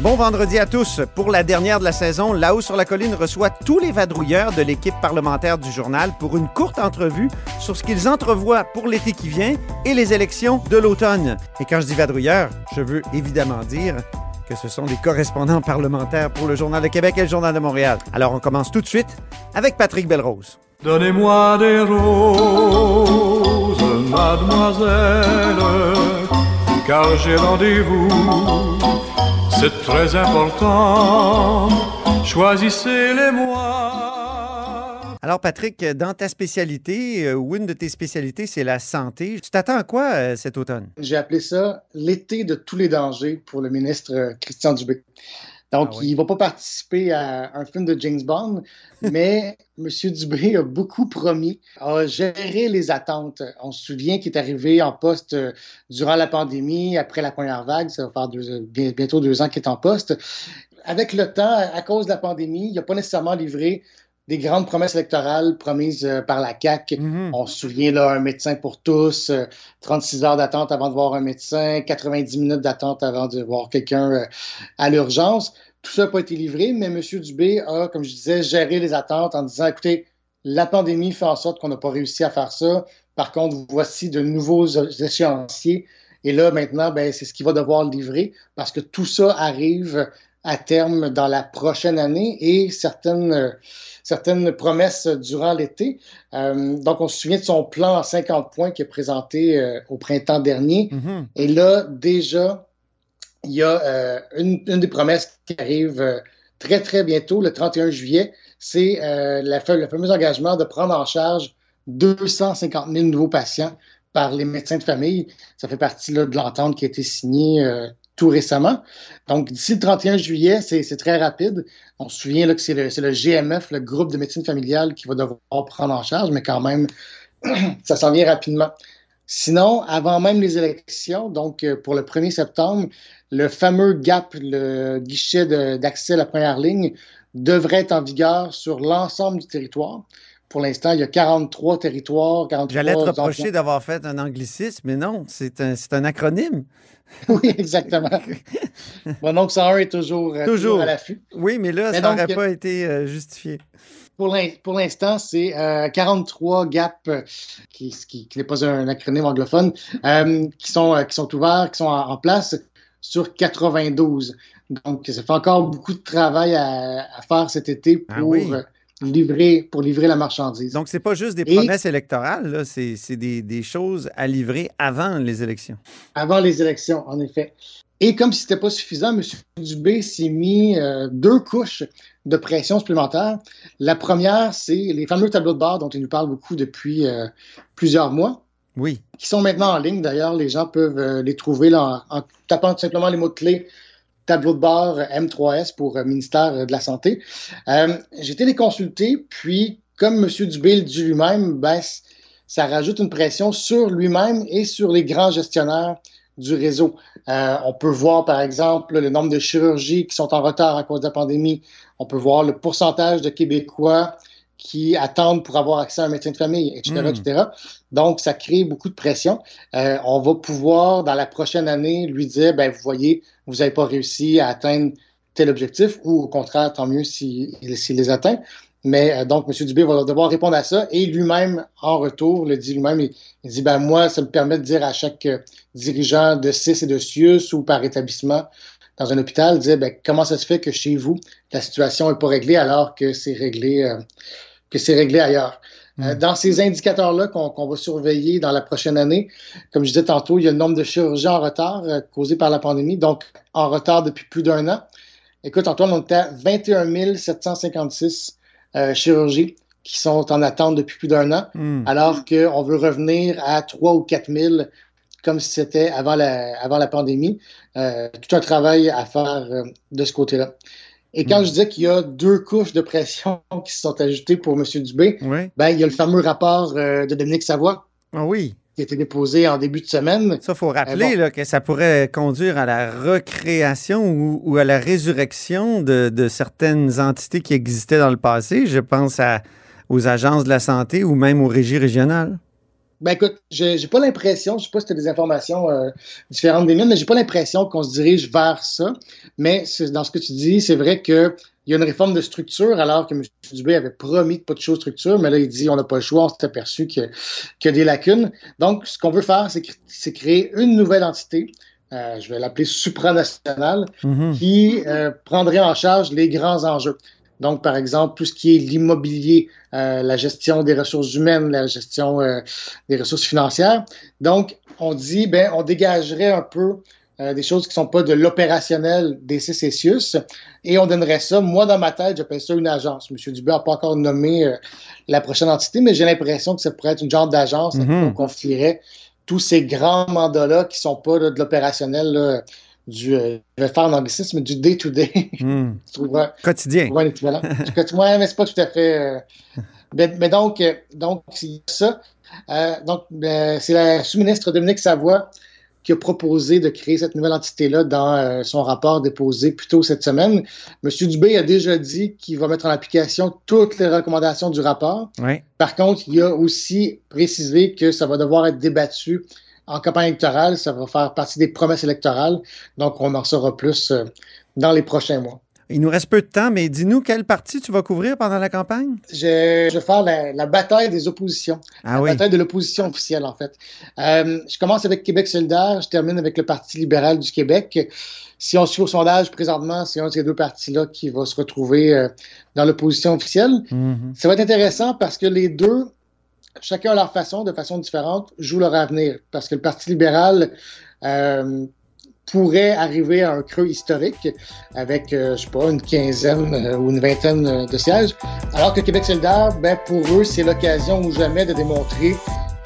Bon vendredi à tous. Pour la dernière de la saison, Là-haut sur la colline reçoit tous les vadrouilleurs de l'équipe parlementaire du journal pour une courte entrevue sur ce qu'ils entrevoient pour l'été qui vient et les élections de l'automne. Et quand je dis vadrouilleurs, je veux évidemment dire que ce sont des correspondants parlementaires pour le Journal de Québec et le Journal de Montréal. Alors on commence tout de suite avec Patrick Belrose. Donnez-moi des roses, mademoiselle, car j'ai rendez-vous. C'est très important. Choisissez-les-moi. Alors Patrick, dans ta spécialité, euh, ou une de tes spécialités, c'est la santé. Tu t'attends à quoi euh, cet automne? J'ai appelé ça l'été de tous les dangers pour le ministre euh, Christian Dubé. Donc, Ah oui. il ne va pas participer à un film de James Bond, mais M. Dubé a beaucoup promis, a géré les attentes. On se souvient qu'il est arrivé en poste euh, durant la pandémie, après la première vague, ça va faire deux- bien- bientôt deux ans qu'il est en poste. Avec le temps, à cause de la pandémie, il n'a pas nécessairement livré des grandes promesses électorales promises euh, par la CAQ. Mhm. On se souvient, là, un médecin pour tous, euh, 36 heures d'attente avant de voir un médecin, 90 minutes d'attente avant de voir quelqu'un euh, à l'urgence. Tout ça n'a pas été livré, mais M. Dubé a, comme je disais, géré les attentes en disant, écoutez, la pandémie fait en sorte qu'on n'a pas réussi à faire ça. Par contre, voici de nouveaux échéanciers. Et là, maintenant, ben, c'est ce qu'il va devoir livrer parce que tout ça arrive à terme dans la prochaine année et certaines, certaines promesses durant l'été. Euh, donc, on se souvient de son plan en 50 points qui est présenté euh, au printemps dernier. Mhm. Et là, déjà, il y a euh, une, une des promesses qui arrive très, très bientôt, le 31 juillet. C'est le fameux engagement de prendre en charge 250 000 nouveaux patients par les médecins de famille. Ça fait partie là, de l'entente qui a été signée tout récemment. Donc, d'ici le 31 juillet, c'est très rapide. On se souvient que c'est le, GMF, le groupe de médecine familiale, qui va devoir prendre en charge, mais quand même, ça s'en vient rapidement. Sinon, avant même les élections, donc euh, pour le 1er septembre, le fameux GAP, le guichet d'accès à la première ligne, devrait être en vigueur sur l'ensemble du territoire. Pour l'instant, il y a 43 territoires, 43 J'allais te reprocher d'avoir fait un anglicisme, mais non, c'est un, acronyme. Oui, exactement. Mon oncle 101 est toujours, euh, Toujours. toujours à l'affût. Oui, mais là, Mais ça n'aurait pas été euh, justifié. Pour l'in- pour l'instant, c'est euh, 43 GAP, euh, qui, qui, qui n'est pas un acronyme anglophone, euh, qui, sont, qui sont ouverts, qui sont en, en place sur 92. Donc, ça fait encore beaucoup de travail à, à faire cet été Ah pour, oui. Livrer, pour livrer la marchandise. Donc, c'est pas juste des Et- promesses électorales, c'est des, des choses à livrer avant les élections. avant les élections, en effet. Et comme si c'était pas suffisant, M. Dubé s'est mis euh, deux couches de pression supplémentaire. La première, c'est les fameux tableaux de bord dont il nous parle beaucoup depuis euh, plusieurs mois, Oui. qui sont maintenant en ligne. D'ailleurs, les gens peuvent euh, les trouver là, en, en tapant tout simplement les mots-clés tableau de bord M3S pour euh, ministère de la Santé. Euh, J'ai été les consulter, puis comme M. Dubé dit lui-même, ben, ça rajoute une pression sur lui-même et sur les grands gestionnaires du réseau. Euh, on peut voir, par exemple, le nombre de chirurgies qui sont en retard à cause de la pandémie. On peut voir le pourcentage de Québécois qui attendent pour avoir accès à un médecin de famille, etc., Mm. etc. Donc, ça crée beaucoup de pression. Euh, on va pouvoir, dans la prochaine année, lui dire, ben, vous voyez, vous n'avez pas réussi à atteindre tel objectif, ou au contraire, tant mieux s'il s'il les atteint. Mais euh, donc, M. Dubé va devoir répondre à ça et lui-même, en retour, le dit lui-même, il, il dit, ben moi, ça me permet de dire à chaque euh, dirigeant de CIS et de CIUS ou par établissement dans un hôpital, dire, ben, comment ça se fait que chez vous, la situation n'est pas réglée alors que c'est réglé, que c'est réglé ailleurs. Euh, Mm. dans ces indicateurs-là qu'on va surveiller dans la prochaine année, comme je disais tantôt, il y a le nombre de chirurgiens en retard euh, causé par la pandémie, donc en retard depuis plus d'un an. Écoute, Antoine, on était à 21 756 euh, chirurgies qui sont en attente depuis plus d'un an, Hmm. alors qu'on veut revenir à 3 ou 4 000 comme si c'était avant la, avant la pandémie. Euh, tout un travail à faire euh, de ce côté-là. Et quand Mm. je disais qu'il y a deux couches de pression qui se sont ajoutées pour M. Dubé, Oui. ben, il y a le fameux rapport euh, de Dominique Savoie Ah oui. qui a été déposé en début de semaine. Ça, il faut rappeler là, que ça pourrait conduire à la recréation ou, ou à la résurrection de, de, certaines entités qui existaient dans le passé. Je pense à, aux agences de la santé ou même aux régies régionales. Ben écoute, j'ai pas l'impression, je sais pas si tu as des informations euh, différentes des miennes, mais j'ai pas l'impression qu'on se dirige vers ça. Mais dans ce que tu dis, c'est vrai qu'il y a une réforme de structure, alors que M. Dubé avait promis de pas de choses structure, mais là, il dit on n'a pas le choix, on s'est aperçu qu'il y, a des lacunes. Donc, ce qu'on veut faire, c'est créer une nouvelle entité. Euh, je vais l'appeler supranationale, mm qui euh, prendrait en charge les grands enjeux. Donc, par exemple, tout ce qui est l'immobilier, euh, la gestion des ressources humaines, la gestion des ressources financières. Donc, on dit, ben, on dégagerait un peu euh, des choses qui sont pas de l'opérationnel des CCCIUS et on donnerait ça. Moi, dans ma tête, j'appelle ça une agence. M. Dubé n'a pas encore nommé la prochaine entité, mais j'ai l'impression que ça pourrait être une genre d'agence mm -hmm. confierait tous ces grands mandats-là qui sont pas de l'opérationnel du, euh, je vais faire anglicisme, du day-to-day. Hmm. Quotidien. Ouais, l'équivalent. ouais, mais c'est pas tout à fait. Euh, mais, mais, donc, euh, donc c'est ça. Euh, donc, ben, c'est la sous-ministre Dominique Savoie qui a proposé de créer cette nouvelle entité-là dans euh, son rapport déposé plus tôt cette semaine. M. Dubé a déjà dit qu'il va mettre en application toutes les recommandations du rapport. Oui. Par contre, il a aussi précisé que ça va devoir être débattu en campagne électorale. Ça va faire partie des promesses électorales. Donc, on en saura plus euh, dans les prochains mois. Il nous reste peu de temps, mais dis-nous quelle partie tu vas couvrir pendant la campagne? Je, je vais faire la, la, bataille des oppositions. Ah la oui. bataille de l'opposition officielle, en fait. Euh, je commence avec Québec solidaire, je termine avec le Parti libéral du Québec. Si on suit au sondage, présentement, c'est un de ces deux partis-là qui va se retrouver euh, dans l'opposition officielle. Mm -hmm. Ça va être intéressant parce que les deux chacun à leur façon, de façon différente, jouent leur avenir. Parce que le Parti libéral euh, pourrait arriver à un creux historique avec, euh, je sais pas, une quinzaine euh, ou une vingtaine de sièges. Alors que Québec solidaire, ben, pour eux, c'est l'occasion ou jamais de démontrer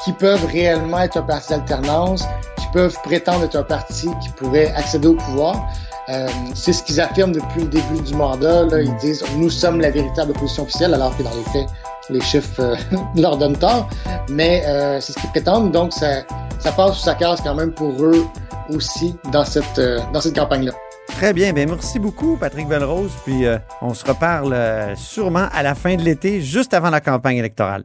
qu'ils peuvent réellement être un parti d'alternance, qu'ils peuvent prétendre être un parti qui pourrait accéder au pouvoir. Euh, c'est ce qu'ils affirment depuis le début du mandat. Là. Ils disent nous sommes la véritable opposition officielle, alors que dans les faits, les chiffres euh, leur donnent tort. Mais euh, c'est ce qu'ils prétendent. Donc, ça, ça passe sous sa case quand même pour eux aussi dans cette, euh, dans cette campagne-là. Très bien. Bien, merci beaucoup, Patrick Belrose. Puis on se reparle sûrement à la fin de l'été, juste avant la campagne électorale.